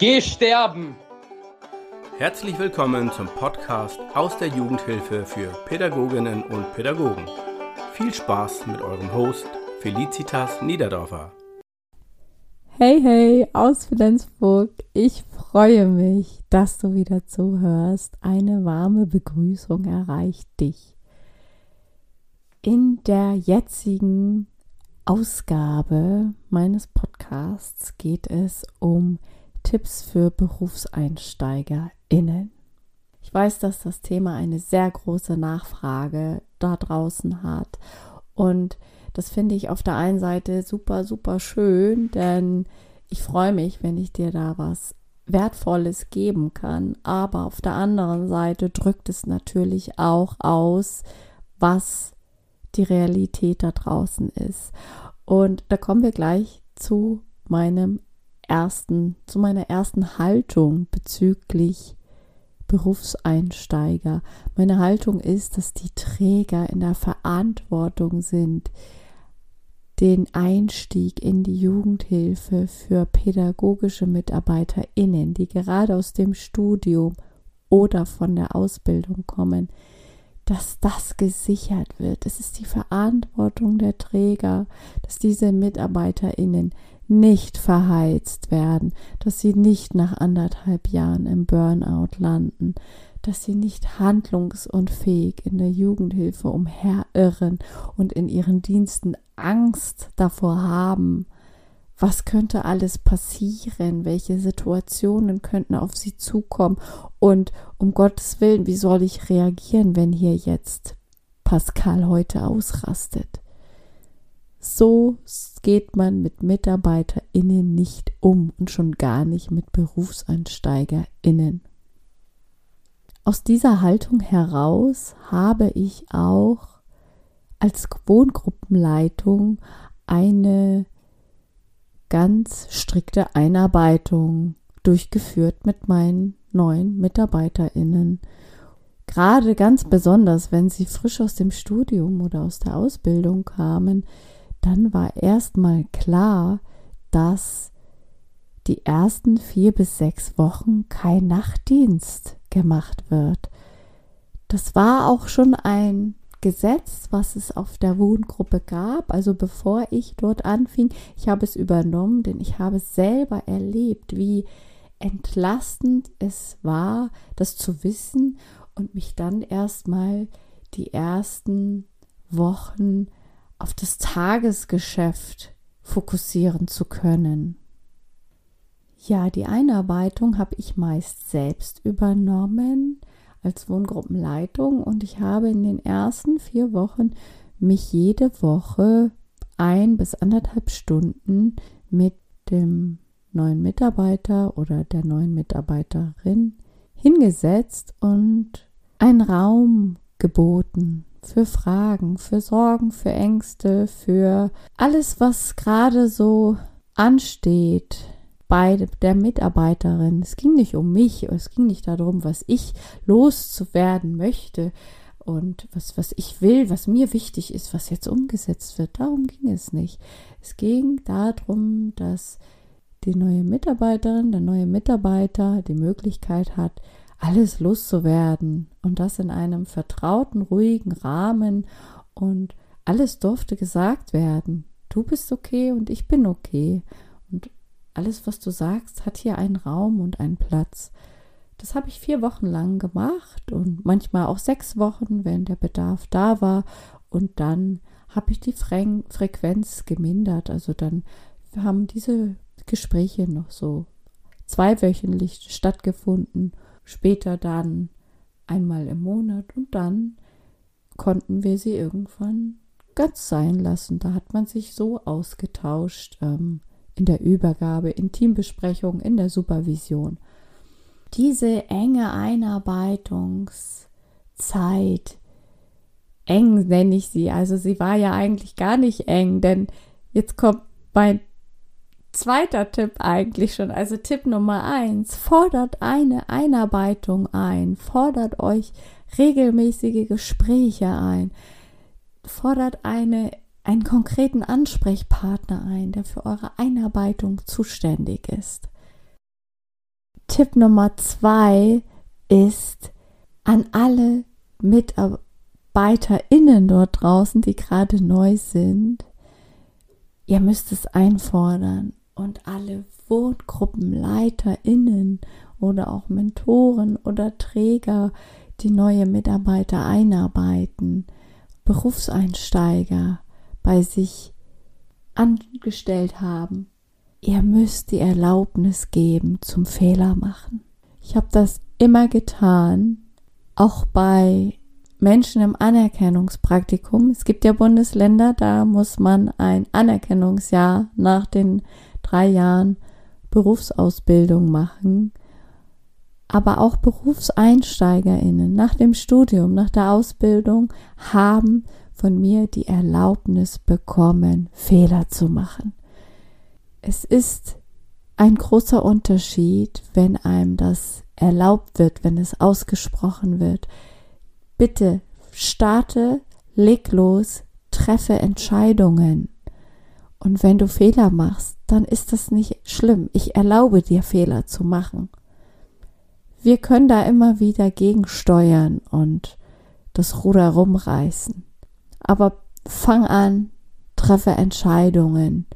Geh sterben! Herzlich willkommen zum Podcast aus der Jugendhilfe für Pädagoginnen und Pädagogen. Viel Spaß mit eurem Host Felicitas Niederdorfer. Hey, hey, aus Flensburg. Ich freue mich, dass du wieder zuhörst. Eine warme Begrüßung erreicht dich. In der jetzigen Ausgabe meines Podcasts geht es um Tipps für BerufseinsteigerInnen. Ich weiß, dass das Thema eine sehr große Nachfrage da draußen hat. Und das finde ich auf der einen Seite super, super schön, denn ich freue mich, wenn ich dir da was Wertvolles geben kann. Aber auf der anderen Seite drückt es natürlich auch aus, was die Realität da draußen ist. Und da kommen wir gleich zu meinem ersten, zu meiner ersten Haltung bezüglich Berufseinsteiger. Meine Haltung ist, dass die Träger in der Verantwortung sind, den Einstieg in die Jugendhilfe für pädagogische MitarbeiterInnen, die gerade aus dem Studium oder von der Ausbildung kommen, dass das gesichert wird. Es ist die Verantwortung der Träger, dass diese MitarbeiterInnen nicht verheizt werden, dass sie nicht nach anderthalb Jahren im Burnout landen, dass sie nicht handlungsunfähig in der Jugendhilfe umherirren und in ihren Diensten Angst davor haben, was könnte alles passieren, welche Situationen könnten auf sie zukommen? Und um Gottes Willen, wie soll ich reagieren, wenn hier jetzt Pascal heute ausrastet? So geht man mit MitarbeiterInnen nicht um und schon gar nicht mit BerufseinsteigerInnen. Aus dieser Haltung heraus habe ich auch als Wohngruppenleitung eine ganz strikte Einarbeitung durchgeführt mit meinen neuen MitarbeiterInnen. Gerade ganz besonders, wenn sie frisch aus dem Studium oder aus der Ausbildung kamen, dann war erstmal klar, dass die ersten vier bis sechs Wochen kein Nachtdienst gemacht wird. Das war auch schon ein Gesetz, was es auf der Wohngruppe gab. Also bevor ich dort anfing, ich habe es übernommen, denn ich habe selber erlebt, wie entlastend es war, das zu wissen und mich dann erstmal die ersten Wochen auf das Tagesgeschäft fokussieren zu können. Ja, die Einarbeitung habe ich meist selbst übernommen als Wohngruppenleitung und ich habe in den ersten vier Wochen mich jede Woche ein bis anderthalb Stunden mit dem neuen Mitarbeiter oder der neuen Mitarbeiterin hingesetzt und einen Raum geboten für Fragen, für Sorgen, für Ängste, für alles, was gerade so ansteht bei der Mitarbeiterin. Es ging nicht um mich, es ging nicht darum, was ich loszuwerden möchte und was, was ich will, was mir wichtig ist, was jetzt umgesetzt wird. Darum ging es nicht. Es ging darum, dass die neue Mitarbeiterin, der neue Mitarbeiter die Möglichkeit hat, alles loszuwerden und das in einem vertrauten, ruhigen Rahmen und alles durfte gesagt werden. Du bist okay und ich bin okay und alles, was du sagst, hat hier einen Raum und einen Platz. Das habe ich vier Wochen lang gemacht und manchmal auch sechs Wochen, wenn der Bedarf da war. Und dann habe ich die Fre Frequenz gemindert. Also dann haben diese Gespräche noch so zweiwöchentlich stattgefunden später dann einmal im Monat und dann konnten wir sie irgendwann ganz sein lassen. Da hat man sich so ausgetauscht ähm, in der Übergabe, in Teambesprechungen, in der Supervision. Diese enge Einarbeitungszeit, eng nenne ich sie, also sie war ja eigentlich gar nicht eng, denn jetzt kommt mein zweiter Tipp eigentlich schon. Also Tipp Nummer eins, fordert eine Einarbeitung ein, fordert euch regelmäßige Gespräche ein, fordert eine, einen konkreten Ansprechpartner ein, der für eure Einarbeitung zuständig ist. Tipp Nummer zwei ist an alle MitarbeiterInnen dort draußen, die gerade neu sind. Ihr müsst es einfordern und alle WohngruppenleiterInnen oder auch Mentoren oder Träger, die neue Mitarbeiter einarbeiten, Berufseinsteiger bei sich angestellt haben. Ihr müsst die Erlaubnis geben zum Fehler machen. Ich habe das immer getan, auch bei Menschen im Anerkennungspraktikum. Es gibt ja Bundesländer, da muss man ein Anerkennungsjahr nach den drei Jahren Berufsausbildung machen aber auch Berufseinsteigerinnen nach dem Studium, nach der Ausbildung haben von mir die Erlaubnis bekommen, Fehler zu machen. Es ist ein großer Unterschied, wenn einem das erlaubt wird, wenn es ausgesprochen wird. Bitte starte, leg los, treffe Entscheidungen. Und wenn du Fehler machst, dann ist das nicht schlimm. Ich erlaube dir Fehler zu machen wir können da immer wieder gegensteuern und das Ruder rumreißen. Aber fang an, treffe Entscheidungen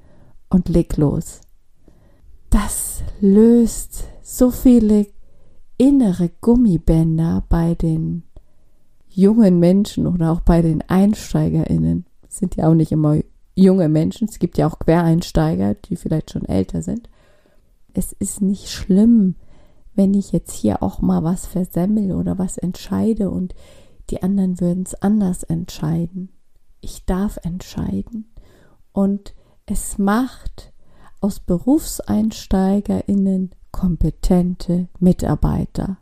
und leg los. Das löst so viele innere Gummibänder bei den jungen Menschen oder auch bei den EinsteigerInnen. Sind ja auch nicht immer junge Menschen, es gibt ja auch Quereinsteiger, die vielleicht schon älter sind. Es ist nicht schlimm, wenn ich jetzt hier auch mal was versemmel oder was entscheide und die anderen würden es anders entscheiden. Ich darf entscheiden. Und es macht aus BerufseinsteigerInnen kompetente Mitarbeiter.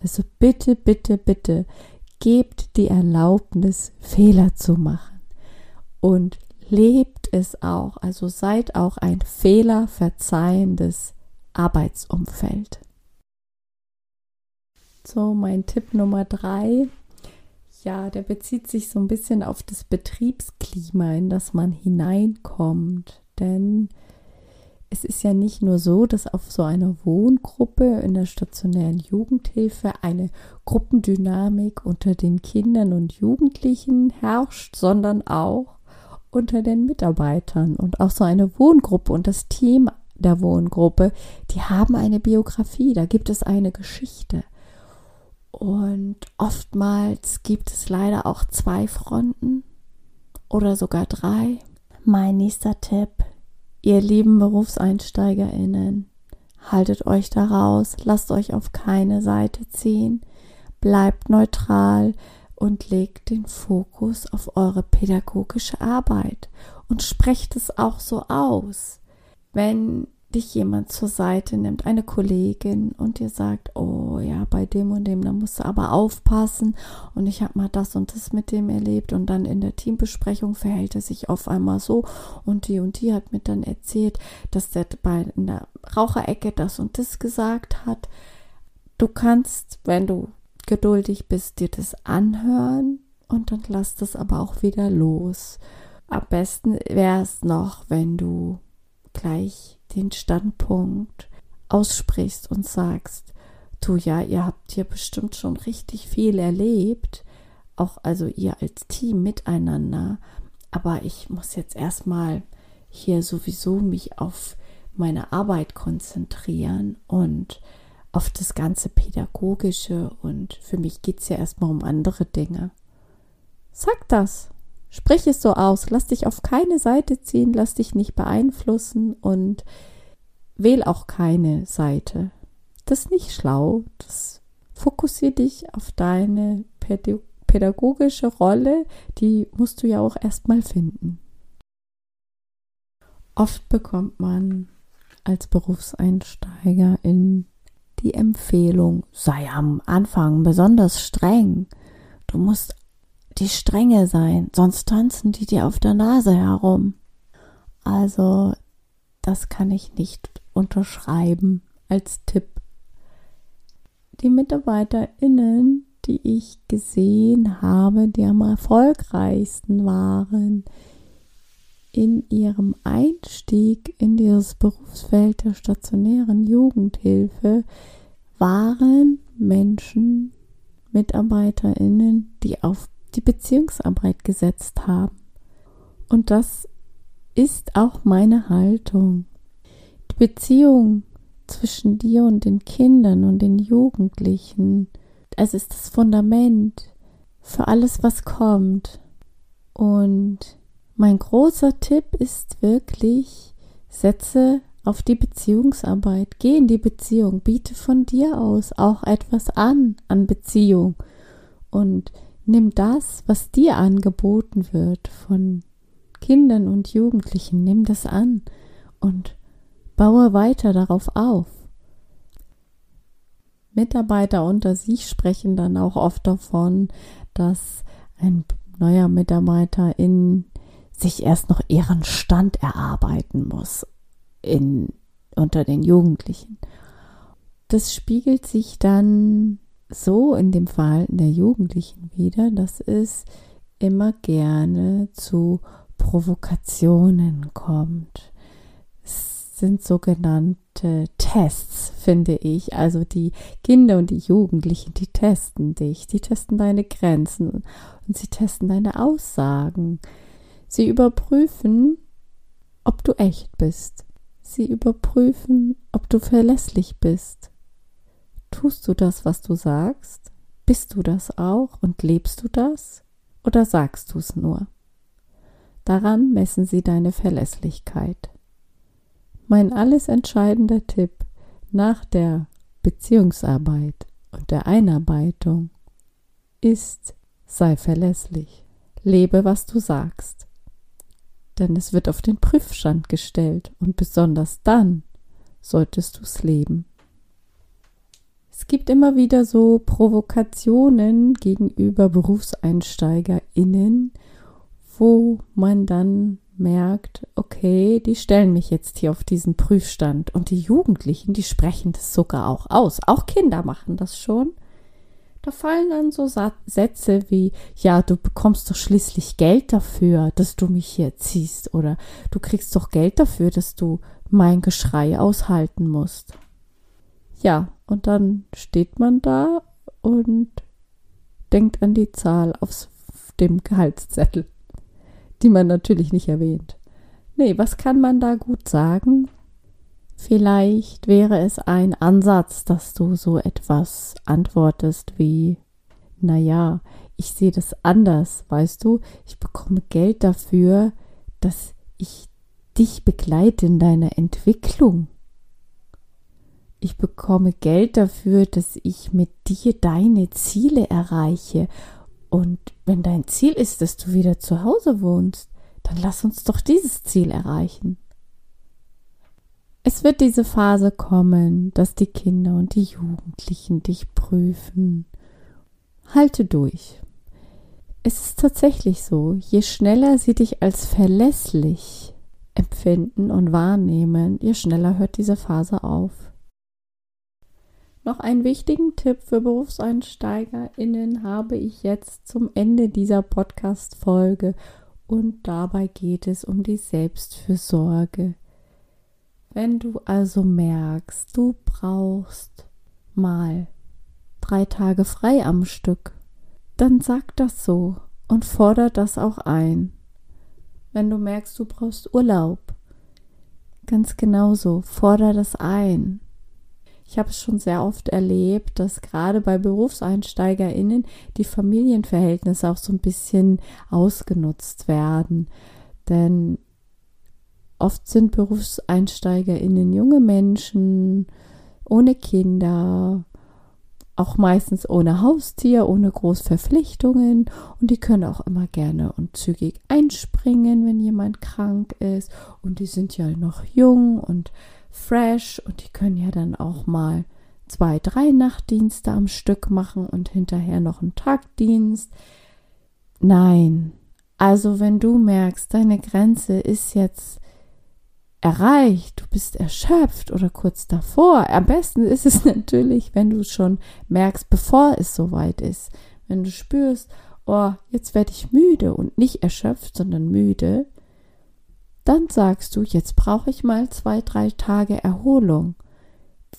Also bitte, bitte, bitte, gebt die Erlaubnis, Fehler zu machen. Und lebt es auch, also seid auch ein fehlerverzeihendes Arbeitsumfeld. So, mein Tipp Nummer drei. Ja, der bezieht sich so ein bisschen auf das Betriebsklima, in das man hineinkommt. Denn es ist ja nicht nur so, dass auf so einer Wohngruppe in der stationären Jugendhilfe eine Gruppendynamik unter den Kindern und Jugendlichen herrscht, sondern auch unter den Mitarbeitern. Und auch so eine Wohngruppe und das Team der Wohngruppe, die haben eine Biografie, da gibt es eine Geschichte. Und oftmals gibt es leider auch zwei Fronten oder sogar drei. Mein nächster Tipp, ihr lieben Berufseinsteigerinnen, haltet euch da raus, lasst euch auf keine Seite ziehen, bleibt neutral und legt den Fokus auf eure pädagogische Arbeit und sprecht es auch so aus. Wenn dich jemand zur Seite nimmt, eine Kollegin und dir sagt, oh ja, bei dem und dem, da musst du aber aufpassen und ich habe mal das und das mit dem erlebt und dann in der Teambesprechung verhält er sich auf einmal so und die und die hat mir dann erzählt, dass der bei in der Raucherecke das und das gesagt hat. Du kannst, wenn du geduldig bist, dir das anhören und dann lass das aber auch wieder los. Am besten wäre es noch, wenn du gleich den Standpunkt aussprichst und sagst, du ja, ihr habt hier bestimmt schon richtig viel erlebt, auch also ihr als Team miteinander, aber ich muss jetzt erstmal hier sowieso mich auf meine Arbeit konzentrieren und auf das ganze Pädagogische und für mich geht es ja erstmal um andere Dinge. Sag das. Sprich es so aus, lass dich auf keine Seite ziehen, lass dich nicht beeinflussen und wähl auch keine Seite. Das ist nicht schlau. Das fokussiere dich auf deine pädagogische Rolle, die musst du ja auch erstmal finden. Oft bekommt man als Berufseinsteiger in die Empfehlung, sei am Anfang besonders streng. Du musst die Strenge sein, sonst tanzen die dir auf der Nase herum. Also, das kann ich nicht unterschreiben als Tipp. Die MitarbeiterInnen, die ich gesehen habe, die am erfolgreichsten waren in ihrem Einstieg in dieses Berufsfeld der stationären Jugendhilfe, waren Menschen, MitarbeiterInnen, die auf die Beziehungsarbeit gesetzt haben. Und das ist auch meine Haltung. Die Beziehung zwischen dir und den Kindern und den Jugendlichen, es ist das Fundament für alles, was kommt. Und mein großer Tipp ist wirklich, setze auf die Beziehungsarbeit, geh in die Beziehung, biete von dir aus auch etwas an an Beziehung. Und nimm das, was dir angeboten wird von Kindern und Jugendlichen, nimm das an und baue weiter darauf auf. Mitarbeiter unter sich sprechen dann auch oft davon, dass ein neuer Mitarbeiter in sich erst noch ihren Stand erarbeiten muss in, unter den Jugendlichen. Das spiegelt sich dann so in dem Verhalten der Jugendlichen wieder, dass es immer gerne zu Provokationen kommt. Es sind sogenannte Tests, finde ich. Also die Kinder und die Jugendlichen, die testen dich, die testen deine Grenzen und sie testen deine Aussagen. Sie überprüfen, ob du echt bist. Sie überprüfen, ob du verlässlich bist. Tust du das, was du sagst? Bist du das auch und lebst du das? Oder sagst du es nur? Daran messen sie deine Verlässlichkeit. Mein alles entscheidender Tipp nach der Beziehungsarbeit und der Einarbeitung ist, sei verlässlich. Lebe, was du sagst denn es wird auf den Prüfstand gestellt und besonders dann solltest du es leben. Es gibt immer wieder so Provokationen gegenüber BerufseinsteigerInnen, wo man dann merkt, okay, die stellen mich jetzt hier auf diesen Prüfstand und die Jugendlichen, die sprechen das sogar auch aus. Auch Kinder machen das schon. Da fallen dann so Sätze wie, ja, du bekommst doch schließlich Geld dafür, dass du mich hier ziehst oder du kriegst doch Geld dafür, dass du mein Geschrei aushalten musst. Ja, und dann steht man da und denkt an die Zahl auf dem Gehaltszettel, die man natürlich nicht erwähnt. Nee, was kann man da gut sagen? Vielleicht wäre es ein Ansatz, dass du so etwas antwortest wie, naja, ich sehe das anders, weißt du, ich bekomme Geld dafür, dass ich dich begleite in deiner Entwicklung. Ich bekomme Geld dafür, dass ich mit dir deine Ziele erreiche. Und wenn dein Ziel ist, dass du wieder zu Hause wohnst, dann lass uns doch dieses Ziel erreichen. Es wird diese Phase kommen, dass die Kinder und die Jugendlichen dich prüfen. Halte durch. Es ist tatsächlich so, je schneller sie dich als verlässlich empfinden und wahrnehmen, je schneller hört diese Phase auf. Noch einen wichtigen Tipp für BerufseinsteigerInnen habe ich jetzt zum Ende dieser Podcast-Folge und dabei geht es um die Selbstfürsorge. Wenn du also merkst, du brauchst mal drei Tage frei am Stück, dann sag das so und forder das auch ein. Wenn du merkst, du brauchst Urlaub, ganz genauso, forder das ein. Ich habe es schon sehr oft erlebt, dass gerade bei BerufseinsteigerInnen die Familienverhältnisse auch so ein bisschen ausgenutzt werden. Denn Oft sind BerufseinsteigerInnen junge Menschen ohne Kinder, auch meistens ohne Haustier, ohne Großverpflichtungen. Und die können auch immer gerne und zügig einspringen, wenn jemand krank ist. Und die sind ja noch jung und fresh. Und die können ja dann auch mal zwei, drei Nachtdienste am Stück machen und hinterher noch einen Tagdienst. Nein, also wenn du merkst, deine Grenze ist jetzt erreicht, du bist erschöpft oder kurz davor. Am besten ist es natürlich, wenn du schon merkst, bevor es soweit ist. Wenn du spürst, oh, jetzt werde ich müde und nicht erschöpft, sondern müde, dann sagst du, jetzt brauche ich mal zwei, drei Tage Erholung.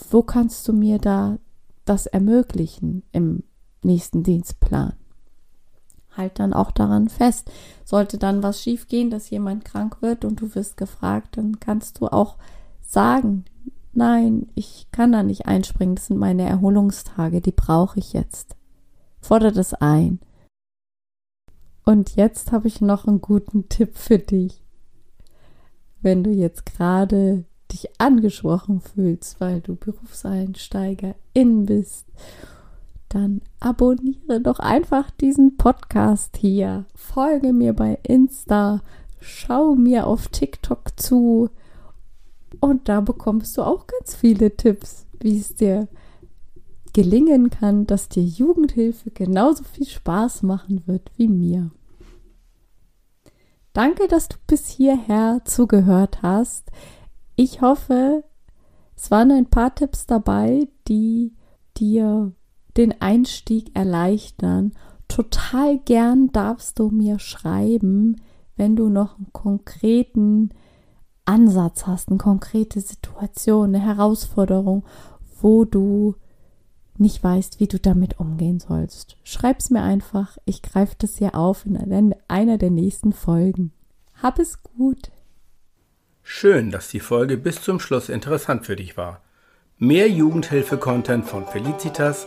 Wo kannst du mir da das ermöglichen im nächsten Dienstplan. Halt dann auch daran fest. Sollte dann was schiefgehen, dass jemand krank wird und du wirst gefragt, dann kannst du auch sagen, nein, ich kann da nicht einspringen, das sind meine Erholungstage, die brauche ich jetzt. Fordere das ein. Und jetzt habe ich noch einen guten Tipp für dich. Wenn du jetzt gerade dich angesprochen fühlst, weil du Berufseinsteiger in bist, dann abonniere doch einfach diesen Podcast hier. Folge mir bei Insta, schau mir auf TikTok zu und da bekommst du auch ganz viele Tipps, wie es dir gelingen kann, dass dir Jugendhilfe genauso viel Spaß machen wird wie mir. Danke, dass du bis hierher zugehört hast. Ich hoffe, es waren ein paar Tipps dabei, die dir den Einstieg erleichtern. Total gern darfst du mir schreiben, wenn du noch einen konkreten Ansatz hast, eine konkrete Situation, eine Herausforderung, wo du nicht weißt, wie du damit umgehen sollst. Schreib's mir einfach, ich greife das hier auf in einer der nächsten Folgen. Hab es gut. Schön, dass die Folge bis zum Schluss interessant für dich war. Mehr Jugendhilfe-Content von Felicitas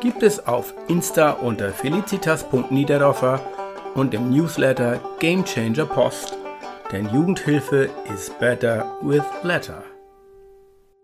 gibt es auf Insta unter felicitas.niederdorfer und im Newsletter Game Changer Post. Denn Jugendhilfe is better with letter.